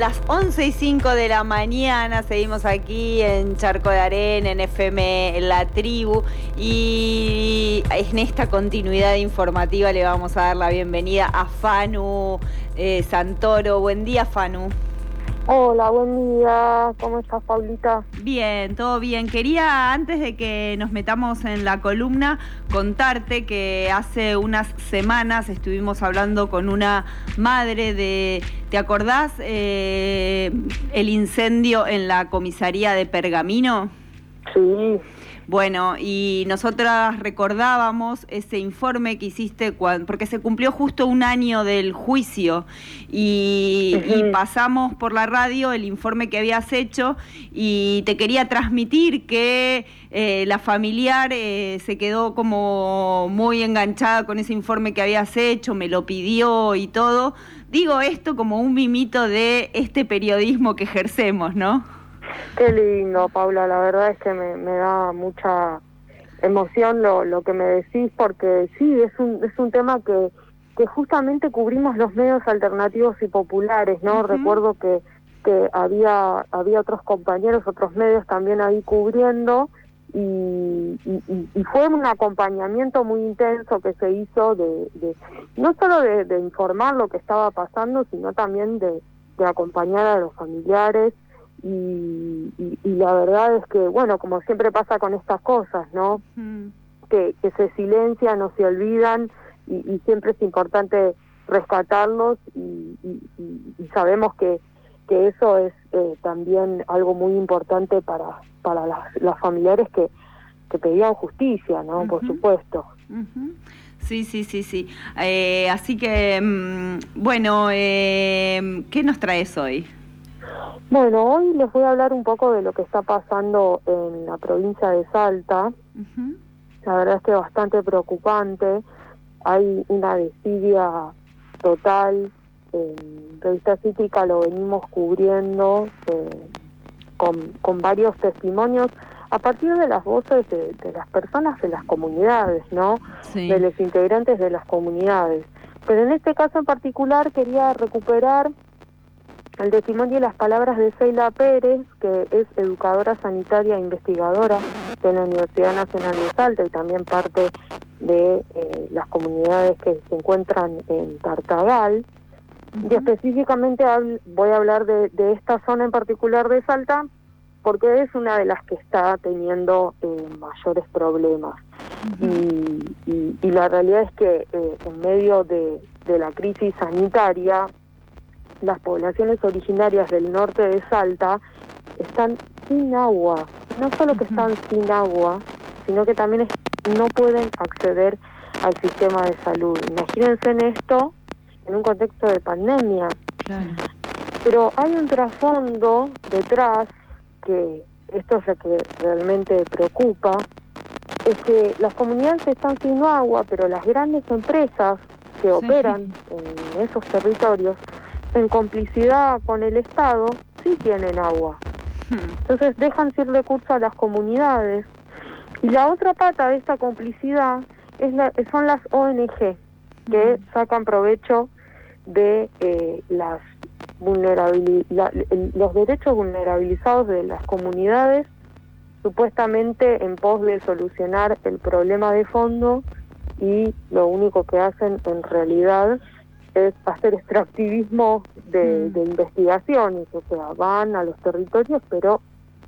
las 11 y 5 de la mañana. Seguimos aquí en Charco de Arena, en FM en La Tribu. Y en esta continuidad informativa le vamos a dar la bienvenida a Fanu eh, Santoro. Buen día, Fanu. Hola, buen día. ¿Cómo estás, Paulita? Bien, todo bien. Quería, antes de que nos metamos en la columna, contarte que hace unas semanas estuvimos hablando con una madre de, ¿te acordás eh, el incendio en la comisaría de Pergamino? Sí. Bueno, y nosotras recordábamos ese informe que hiciste porque se cumplió justo un año del juicio y, pasamos por la radio el informe que habías hecho y te quería transmitir que eh, la familiar eh, se quedó como muy enganchada con ese informe que habías hecho, me lo pidió y todo. Digo esto como un mimito de este periodismo que ejercemos, ¿no? Qué lindo, Paula, la verdad es que me, me da mucha emoción lo, lo que me decís, porque sí, es un, es un tema que, que justamente cubrimos los medios alternativos y populares, ¿no? Recuerdo que, que había, había otros compañeros, otros medios también ahí cubriendo, y, y, fue un acompañamiento muy intenso que se hizo de, de no solo de, de, informar lo que estaba pasando, sino también de, de acompañar a los familiares y, la verdad es que, bueno, como siempre pasa con estas cosas, ¿no? Que, que se silencian no se olvidan y, siempre es importante rescatarlos y, sabemos que, que eso es eh, también algo muy importante para, para las, familiares que, que pedían justicia, ¿no? Por supuesto. Sí, sí, sí, sí. Eh, así que, mm, bueno, eh, ¿qué nos traes hoy? Bueno, hoy les voy a hablar un poco de lo que está pasando en la provincia de Salta. La verdad es que es bastante preocupante. Hay una desidia total. En Revista Cítrica lo venimos cubriendo eh, con, con, varios testimonios a partir de las voces de, las personas de las comunidades, ¿no? De los integrantes de las comunidades. Pero en este caso en particular quería recuperar el testimonio y las palabras de Seila Pérez, que es educadora sanitaria e investigadora de la Universidad Nacional de Salta y también parte de eh, las comunidades que se encuentran en Tartagal. Y específicamente voy a hablar de, esta zona en particular de Salta porque es una de las que está teniendo eh, mayores problemas. y, la realidad es que eh, en medio de la crisis sanitaria las poblaciones originarias del norte de Salta están sin agua. No solo que están sin agua, sino que también no pueden acceder al sistema de salud. Imagínense en esto en un contexto de pandemia. Pero hay un trasfondo detrás que esto es lo que realmente preocupa, es que las comunidades están sin agua, pero las grandes empresas que operan en esos territorios en complicidad con el Estado, sí tienen agua. Hmm. Entonces dejan sin recursos a las comunidades. Y la otra pata de esta complicidad es la, son las ONG, que hmm. sacan provecho de eh, las los derechos vulnerabilizados de las comunidades, supuestamente en pos de solucionar el problema de fondo y lo único que hacen en realidad es hacer extractivismo de, mm. investigaciones, o sea, van a los territorios, pero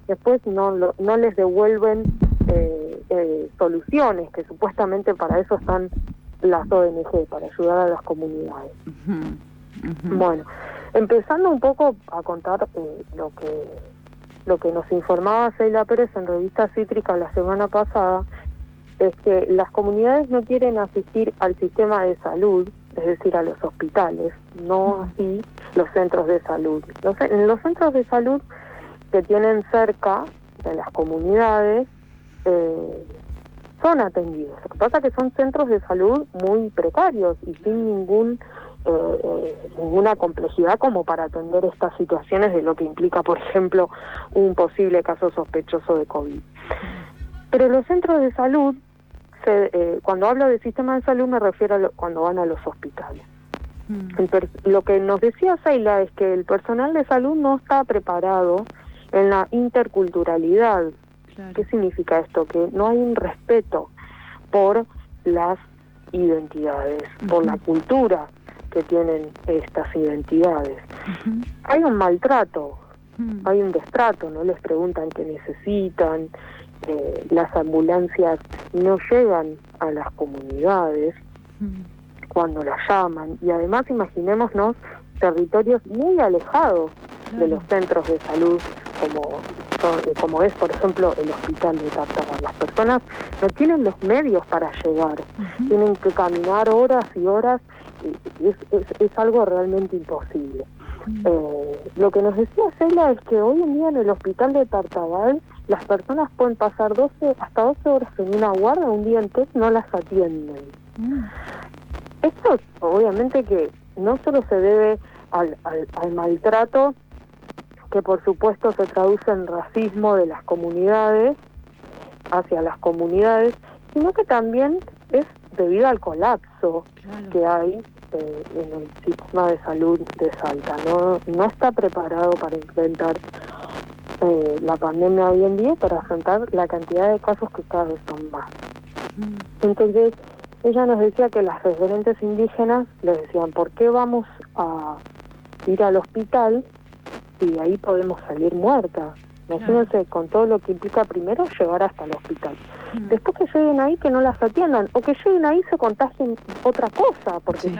después no, no les devuelven eh, eh, soluciones, que supuestamente para eso están las ONG, para ayudar a las comunidades. Bueno, empezando un poco a contar eh, lo que lo que nos informaba Celia Pérez en Revista Cítrica la semana pasada, es que las comunidades no quieren asistir al sistema de salud es decir, a los hospitales, no así los centros de salud. Los, en los centros de salud que tienen cerca de las comunidades eh, son atendidos. Lo que pasa es que son centros de salud muy precarios y sin ningún eh, eh, ninguna complejidad como para atender estas situaciones de lo que implica, por ejemplo, un posible caso sospechoso de COVID. Pero los centros de salud eh, cuando hablo de sistema de salud me refiero a cuando van a los hospitales. Mm. lo que nos decía Seila es que el personal de salud no está preparado en la interculturalidad. ¿Qué significa esto? Que no hay un respeto por las identidades, por la cultura que tienen estas identidades. Hay un maltrato, hay un destrato, no les preguntan qué necesitan, eh, las ambulancias no llegan a las comunidades cuando las llaman. Y además imaginémonos territorios muy alejados de los centros de salud como como es por ejemplo el hospital de Tartagal. Las personas no tienen los medios para llegar, tienen que caminar horas y horas y es, es, algo realmente imposible. Eh, lo que nos decía Cela es que hoy en día en el hospital de Tartagal las personas pueden pasar 12, hasta 12 horas en una guardia, un día entero no las atienden. Esto obviamente que no solo se debe al, al, maltrato, que por supuesto se traduce en racismo de las comunidades hacia las comunidades, sino que también es debido al colapso que hay eh, en el sistema de salud de Salta. No, no está preparado para enfrentar eh, la pandemia hoy en día, para afrontar la cantidad de casos que cada vez son más. Mm. Entonces, ella nos decía que las referentes indígenas le decían, ¿por qué vamos a ir al hospital y ahí podemos salir muertas? Imagínense con todo lo que implica primero llegar hasta el hospital. Mm. Después que lleguen ahí que no las atiendan o que lleguen ahí se contagien otra cosa, porque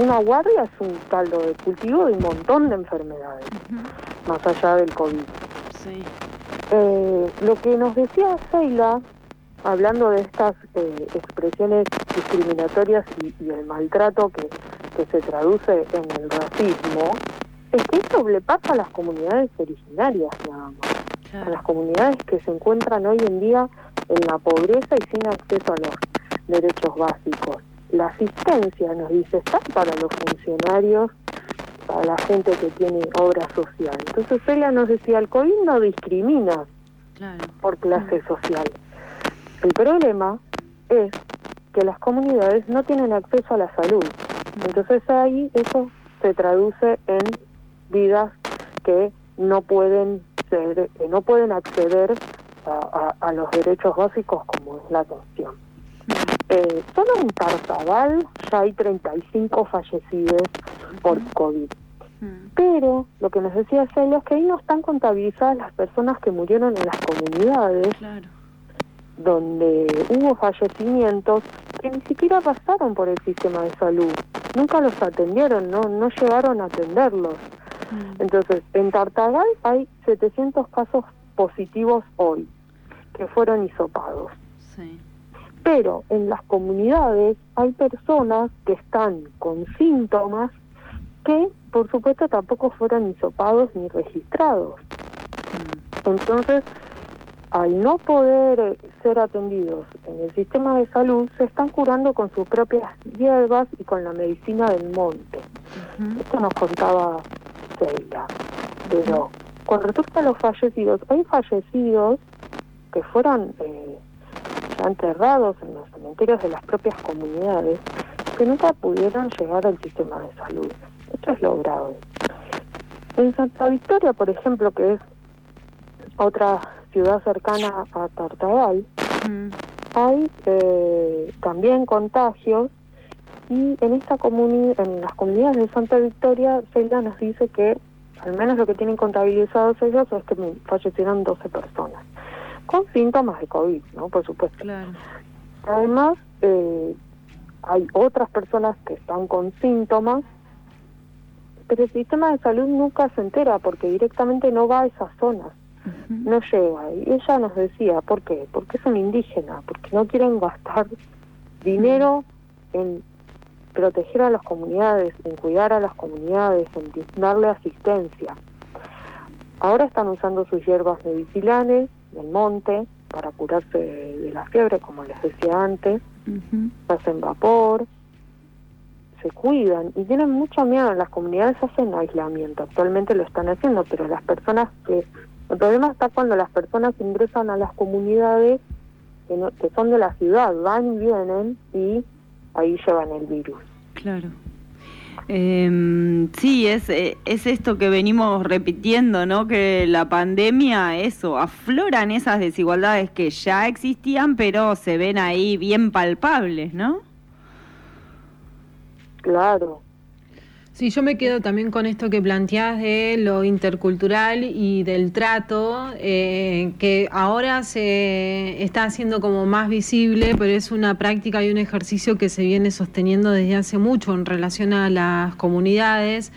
una guardia es un caldo de cultivo de un montón de enfermedades, más allá del COVID. Eh, lo que nos decía Seila hablando de estas eh, expresiones discriminatorias y, el maltrato que, se traduce en el racismo, es que esto le pasa a las comunidades originarias nada más, a las comunidades que se encuentran hoy en día en la pobreza y sin acceso a los derechos básicos. La asistencia, nos dice, está para los funcionarios, para la gente que tiene obra social. Entonces ella nos decía, el COVID no discrimina por clase social el problema es que las comunidades no tienen acceso a la salud. Entonces ahí eso se traduce en vidas que no pueden ser, que no pueden acceder a, los derechos básicos como es la atención. Eh, solo en Tartagal ya hay 35 fallecidos por COVID. Pero lo que nos decía Celia es que ahí no están contabilizadas las personas que murieron en las comunidades donde hubo fallecimientos que ni siquiera pasaron por el sistema de salud, nunca los atendieron, no, no llegaron a atenderlos. Mm. Entonces, en Tartagal hay 700 casos positivos hoy, que fueron hisopados. Pero en las comunidades hay personas que están con síntomas que, por supuesto, tampoco fueron hisopados ni registrados. Mm. Entonces, al no poder eh, ser atendidos en el sistema de salud, se están curando con sus propias hierbas y con la medicina del monte. Esto nos contaba Sheila. Pero con respecto a los fallecidos, hay fallecidos que fueron eh, enterrados en los cementerios de las propias comunidades que nunca pudieron llegar al sistema de salud. Esto es lo grave. En Santa Victoria, por ejemplo, que es otra ciudad cercana a Tartagal, hay eh, también contagios y en esta en las comunidades de Santa Victoria, Celia nos dice que al menos lo que tienen contabilizados ellos es que fallecieron 12 personas con síntomas de COVID, ¿no? Por supuesto. Además, eh, hay otras personas que están con síntomas, pero el sistema de salud nunca se entera porque directamente no va a esas zonas no llega. Y ella nos decía, ¿por qué? Porque es un indígena, porque no quieren gastar dinero en proteger a las comunidades, en cuidar a las comunidades, en darle asistencia. Ahora están usando sus hierbas medicinales del monte para curarse de la fiebre, como les decía antes, hacen vapor, se cuidan y tienen mucho miedo. Las comunidades hacen aislamiento, actualmente lo están haciendo, pero las personas que el problema está cuando las personas ingresan a las comunidades que, son de la ciudad, van y vienen y ahí llevan el virus. Claro. Eh, sí, es, eh, es esto que venimos repitiendo, ¿no? Que la pandemia, eso, afloran esas desigualdades que ya existían, pero se ven ahí bien palpables, ¿no? Claro, Sí, yo me quedo también con esto que planteás de lo intercultural y del trato, eh, que ahora se está haciendo como más visible, pero es una práctica y un ejercicio que se viene sosteniendo desde hace mucho en relación a las comunidades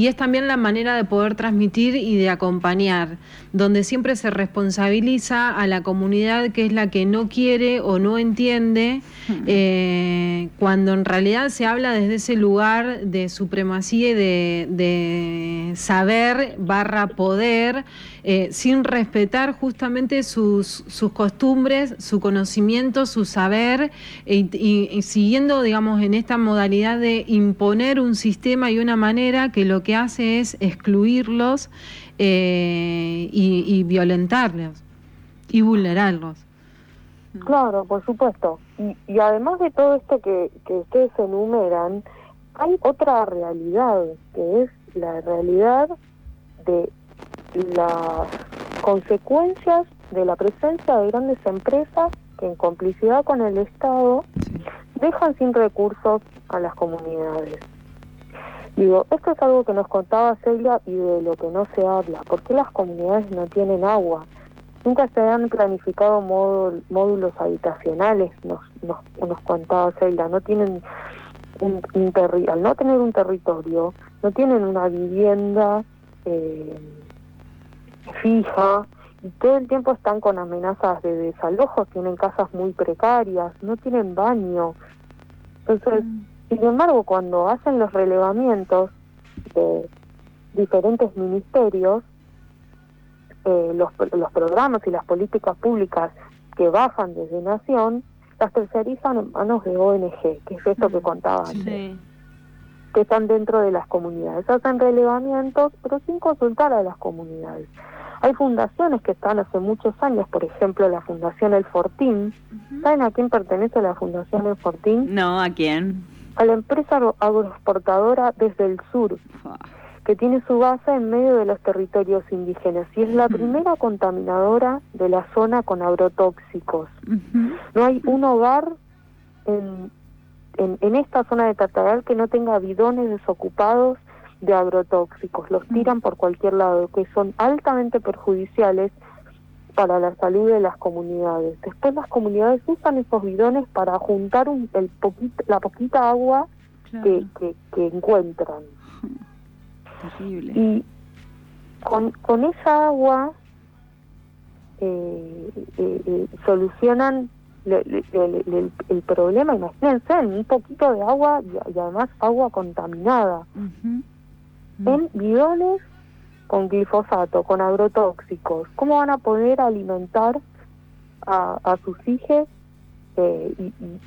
y es también la manera de poder transmitir y de acompañar, donde siempre se responsabiliza a la comunidad que es la que no quiere o no entiende, eh, cuando en realidad se habla desde ese lugar de supremacía y de, saber barra poder, eh, sin respetar justamente sus, sus costumbres, su conocimiento, su saber, e, y siguiendo, digamos, en esta modalidad de imponer un sistema y una manera que lo que hace es excluirlos eh, y, violentarlos y vulnerarlos. Claro, por supuesto. Y, además de todo esto que, que ustedes enumeran, hay otra realidad, que es la realidad de las consecuencias de la presencia de grandes empresas que en complicidad con el Estado dejan sin recursos a las comunidades. Digo, esto es algo que nos contaba Celia y de lo que no se habla. ¿Por qué las comunidades no tienen agua? Nunca se han planificado módulos habitacionales, nos, nos, contaba Celia. No tienen un, al no tener un territorio, no tienen una vivienda eh, fija y todo el tiempo están con amenazas de desalojo, tienen casas muy precarias, no tienen baño. Entonces, mm. Sin embargo, cuando hacen los relevamientos de diferentes ministerios, eh, los, los programas y las políticas públicas que bajan desde Nación, las tercerizan en manos de ONG, que es esto que mm, contaba antes, que están dentro de las comunidades. Hacen relevamientos, pero sin consultar a las comunidades. Hay fundaciones que están hace muchos años, por ejemplo, la Fundación El Fortín. ¿Saben a quién pertenece la Fundación El Fortín? No, ¿a quién? A la empresa agroexportadora desde el sur, que tiene su base en medio de los territorios indígenas y es la primera contaminadora de la zona con agrotóxicos. No hay un hogar en, en, esta zona de Tartagal que no tenga bidones desocupados de agrotóxicos. Los tiran por cualquier lado, que son altamente perjudiciales para la salud de las comunidades. Después las comunidades usan esos bidones para juntar un, el la poquita agua que, que, encuentran. Y con, con esa agua eh, eh, eh solucionan el problema, imagínense, un poquito de agua y, además agua contaminada. En bidones con glifosato, con agrotóxicos, ¿cómo van a poder alimentar a, sus hijos eh,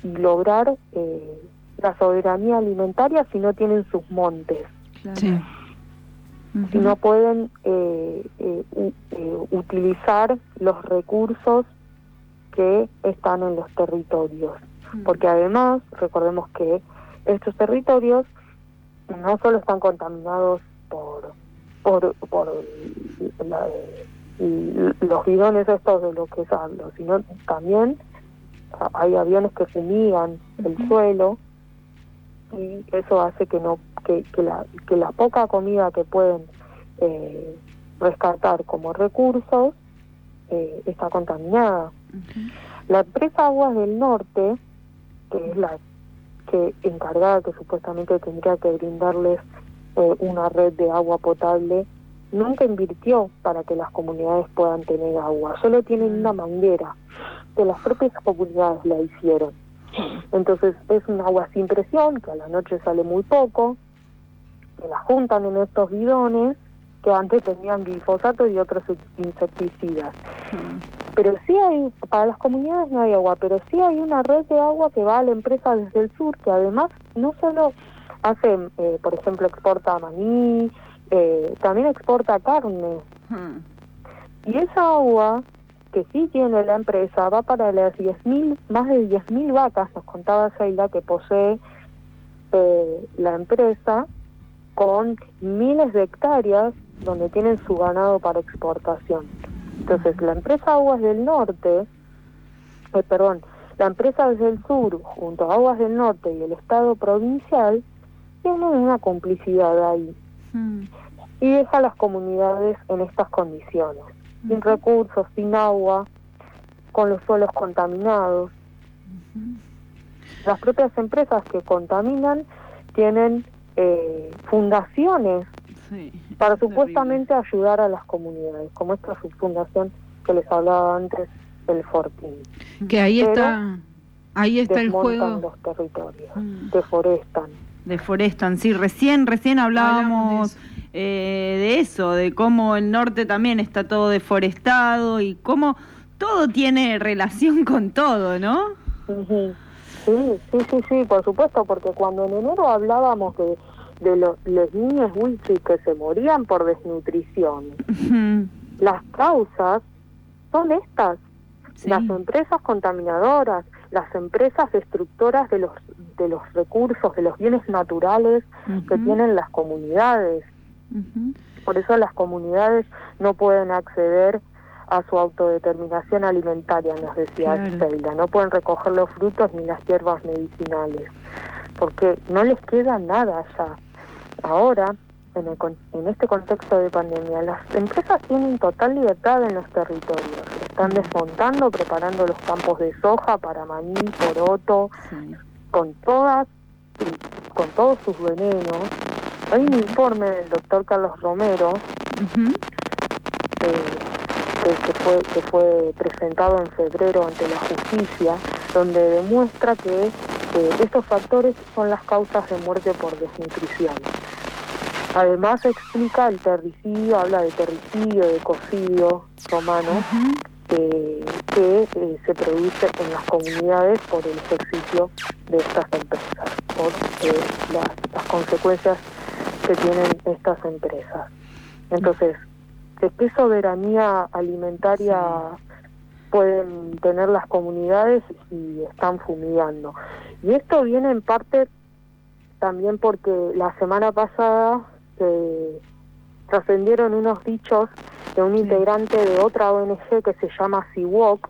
y, lograr eh, la soberanía alimentaria si no tienen sus montes? Si no pueden eh, utilizar los recursos que están en los territorios. Porque además, recordemos que estos territorios no solo están contaminados por por, por los bidones estos de lo que es hablo, sino también hay aviones que fumigan el suelo y eso hace que no que, que, la, que la poca comida que pueden eh, rescatar como recursos eh, está contaminada. La empresa Aguas del Norte, que es la que encargada que supuestamente tendría que brindarles eh, una red de agua potable, nunca invirtió para que las comunidades puedan tener agua, solo tienen una manguera, que las propias comunidades la hicieron. Entonces es un agua sin presión, que a la noche sale muy poco, que la juntan en estos bidones, que antes tenían glifosato y otros insecticidas. Pero sí hay, para las comunidades no hay agua, pero sí hay una red de agua que va a la empresa desde el sur, que además no solo hace, eh, por ejemplo, exporta maní, eh, también exporta carne. Hmm. Y esa agua que sí tiene la empresa va para las 10.000, más de 10.000 vacas, nos contaba Sheila, que posee eh, la empresa con miles de hectáreas donde tienen su ganado para exportación. Entonces, la empresa Aguas del Norte, eh, perdón, la empresa desde el sur, junto a Aguas del Norte y el Estado provincial, tienen una complicidad ahí. Mm. Y deja a las comunidades en estas condiciones, sin recursos, sin agua, con los suelos contaminados. Las propias empresas que contaminan tienen eh, fundaciones para supuestamente ayudar a las comunidades, como esta subfundación que les hablaba antes, el Fortín. Que ahí está, ahí está el juego. los territorios, mm. deforestan. Deforestan, sí, recién, recién hablábamos eh, de, eso. de cómo el norte también está todo deforestado y cómo todo tiene relación con todo, ¿no? Sí, sí, sí, sí, por supuesto, porque cuando en enero hablábamos de, de los, niños wichis que se morían por desnutrición, las causas son estas, las empresas contaminadoras, las empresas destructoras de los de los recursos, de los bienes naturales que tienen las comunidades. Por eso las comunidades no pueden acceder a su autodeterminación alimentaria, nos decía claro. No pueden recoger los frutos ni las hierbas medicinales, porque no les queda nada ya. Ahora, en, el, en este contexto de pandemia, las empresas tienen total libertad en los territorios. Están desmontando, preparando los campos de soja para maní, poroto, con todas, con todos sus venenos. Hay un informe del doctor Carlos Romero que, fue, que fue presentado en febrero ante la justicia, donde demuestra que estos factores son las causas de muerte por desnutrición. Además explica el terricidio, habla de terricidio, de cocidio romano, que eh, se produce en las comunidades por el ejercicio de estas empresas, por eh, las, las consecuencias que tienen estas empresas. Entonces, qué soberanía alimentaria pueden tener las comunidades si están fumigando. Y esto viene en parte también porque la semana pasada se trascendieron unos dichos de un integrante de otra ONG que se llama Siwok,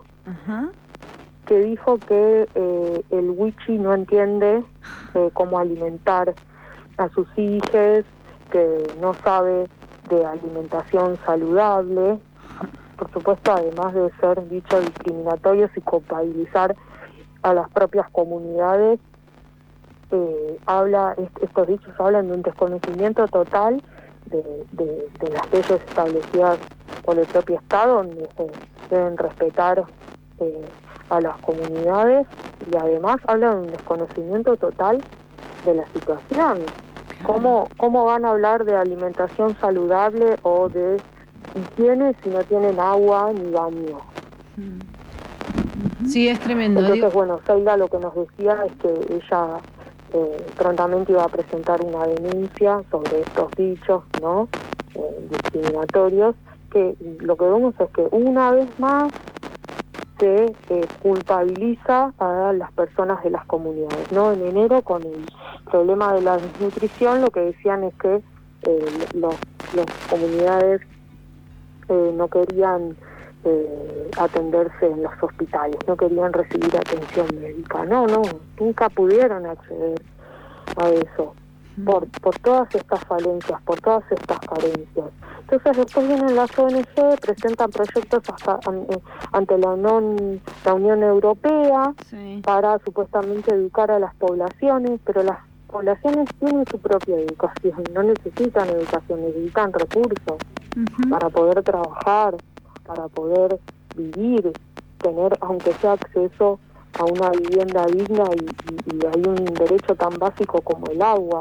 que dijo que eh, el Wichi no entiende eh, cómo alimentar a sus hijos, que no sabe de alimentación saludable, por supuesto, además de ser dicho discriminatorios y culpabilizar a las propias comunidades, eh, habla estos dichos hablan de un desconocimiento total de, de, las leyes establecidas por el propio Estado, donde se deben respetar eh, a las comunidades y además habla de un desconocimiento total de la situación. ¿Cómo, ¿Cómo van a hablar de alimentación saludable o de higiene si no tienen agua ni baño? Sí, es tremendo. Entonces, bueno, Seila lo que nos decía es que ella eh, prontamente iba a presentar una denuncia sobre estos dichos, ¿no? Eh, discriminatorios, que lo que vemos es que una vez más se eh, culpabiliza a las personas de las comunidades. ¿no? En enero, con el problema de la desnutrición, lo que decían es que eh, las comunidades no querían atenderse en los hospitales, no querían recibir atención médica. No, no, nunca pudieron acceder a eso por, por todas estas falencias, por todas estas carencias. Entonces después vienen las ONG, presentan proyectos hasta, eh, ante la Unión, la Unión Europea para supuestamente educar a las poblaciones, pero las poblaciones tienen su propia educación, no necesitan educación, necesitan recursos para poder trabajar, para poder vivir, tener aunque sea acceso a una vivienda digna y, y hay un derecho tan básico como el agua.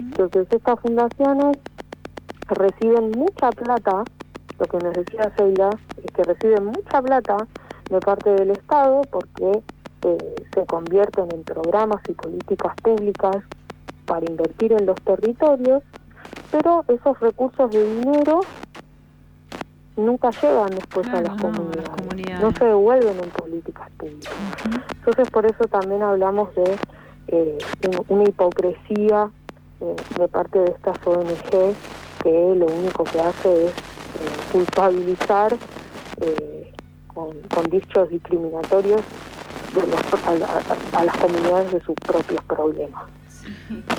Entonces estas fundaciones reciben mucha plata, lo que nos decía Sheila, es que reciben mucha plata de parte del Estado porque eh, se convierten en programas y políticas públicas para invertir en los territorios, pero esos recursos de dinero nunca llegan después a las, comunidades, no se devuelven en políticas públicas. Entonces por eso también hablamos de eh, una hipocresía eh, de parte de estas ONG que lo único que hace es culpabilizar con, con, dichos discriminatorios a las comunidades de sus propios problemas.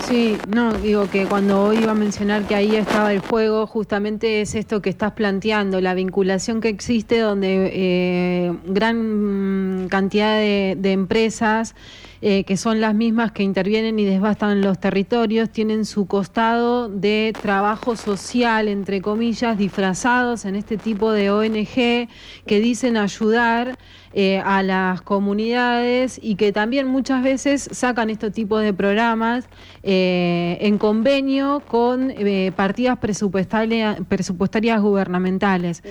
Sí, no, digo que cuando iba a mencionar que ahí estaba el fuego, justamente es esto que estás planteando, la vinculación que existe donde eh, gran cantidad de, empresas eh, que son las mismas que intervienen y desbastan los territorios, tienen su costado de trabajo social, entre comillas, disfrazados en este tipo de ONG que dicen ayudar eh, a las comunidades y que también muchas veces sacan este tipo de programas eh, en convenio con eh, partidas presupuestarias, presupuestarias gubernamentales.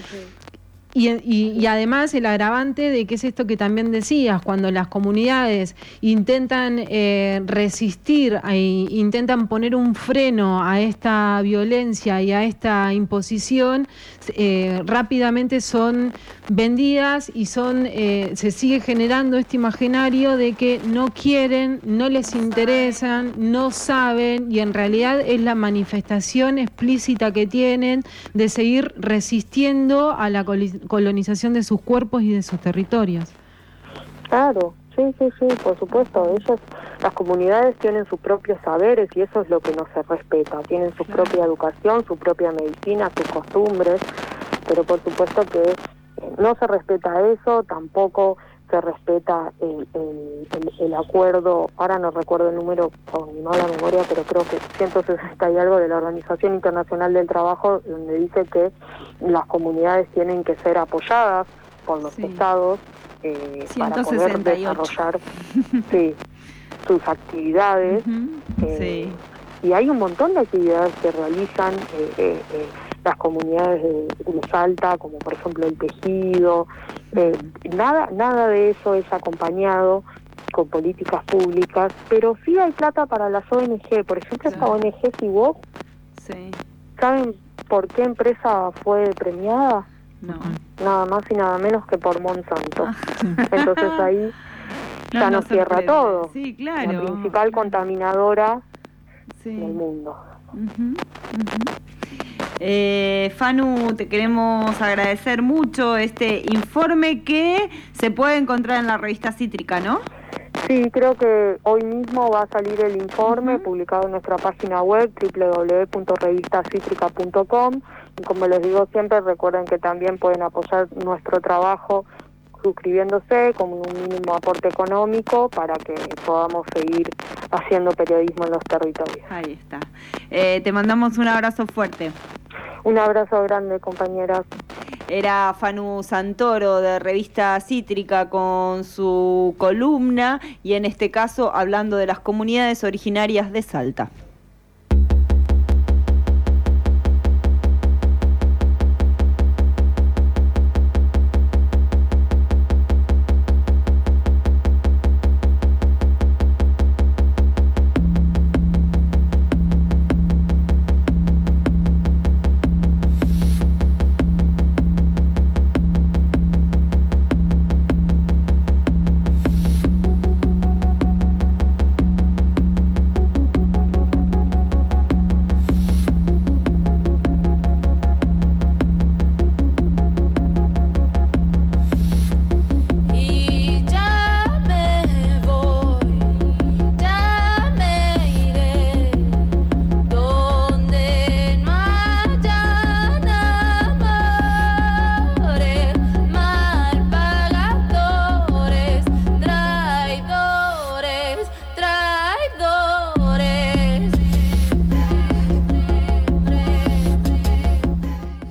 Y, además el agravante de que es esto que también decías, cuando las comunidades intentan eh, resistir, e intentan poner un freno a esta violencia y a esta imposición, eh, rápidamente son vendidas y son eh, se sigue generando este imaginario de que no quieren, no les interesan, no saben y en realidad es la manifestación explícita que tienen de seguir resistiendo a la colonización de sus cuerpos y de sus territorios. Claro, sí, sí, sí, por supuesto. Ellas, las comunidades tienen sus propios saberes y eso es lo que no se respeta. Tienen su propia educación, su propia medicina, sus costumbres, pero por supuesto que no se respeta eso, tampoco se respeta el, el, acuerdo, ahora no recuerdo el número con mi mala memoria, pero creo que 160 y algo de la Organización Internacional del Trabajo, donde dice que las comunidades tienen que ser apoyadas por los estados eh, para poder desarrollar sus actividades. Eh, y hay un montón de actividades que realizan eh, las comunidades de, Salta, como por ejemplo el tejido. nada, nada de eso es acompañado con políticas públicas, pero sí hay plata para las ONG. Por ejemplo, esta ONG Siwok, sí. ¿saben por qué empresa fue premiada? No. Nada más y nada menos que por Monsanto. Ah. Entonces ahí ya nos cierra todo. Sí, claro. La principal contaminadora del mundo. Eh, Fanu, te queremos agradecer mucho este informe que se puede encontrar en la revista Cítrica, ¿no? Sí, creo que hoy mismo va a salir el informe publicado en nuestra página web www.revistacitrica.com y como les digo siempre recuerden que también pueden apoyar nuestro trabajo suscribiéndose con un mínimo aporte económico para que podamos seguir haciendo periodismo en los territorios. Ahí está. Eh, te mandamos un abrazo fuerte. Un abrazo grande, compañeras. Era Fanu Santoro de Revista Cítrica con su columna y en este caso hablando de las comunidades originarias de Salta.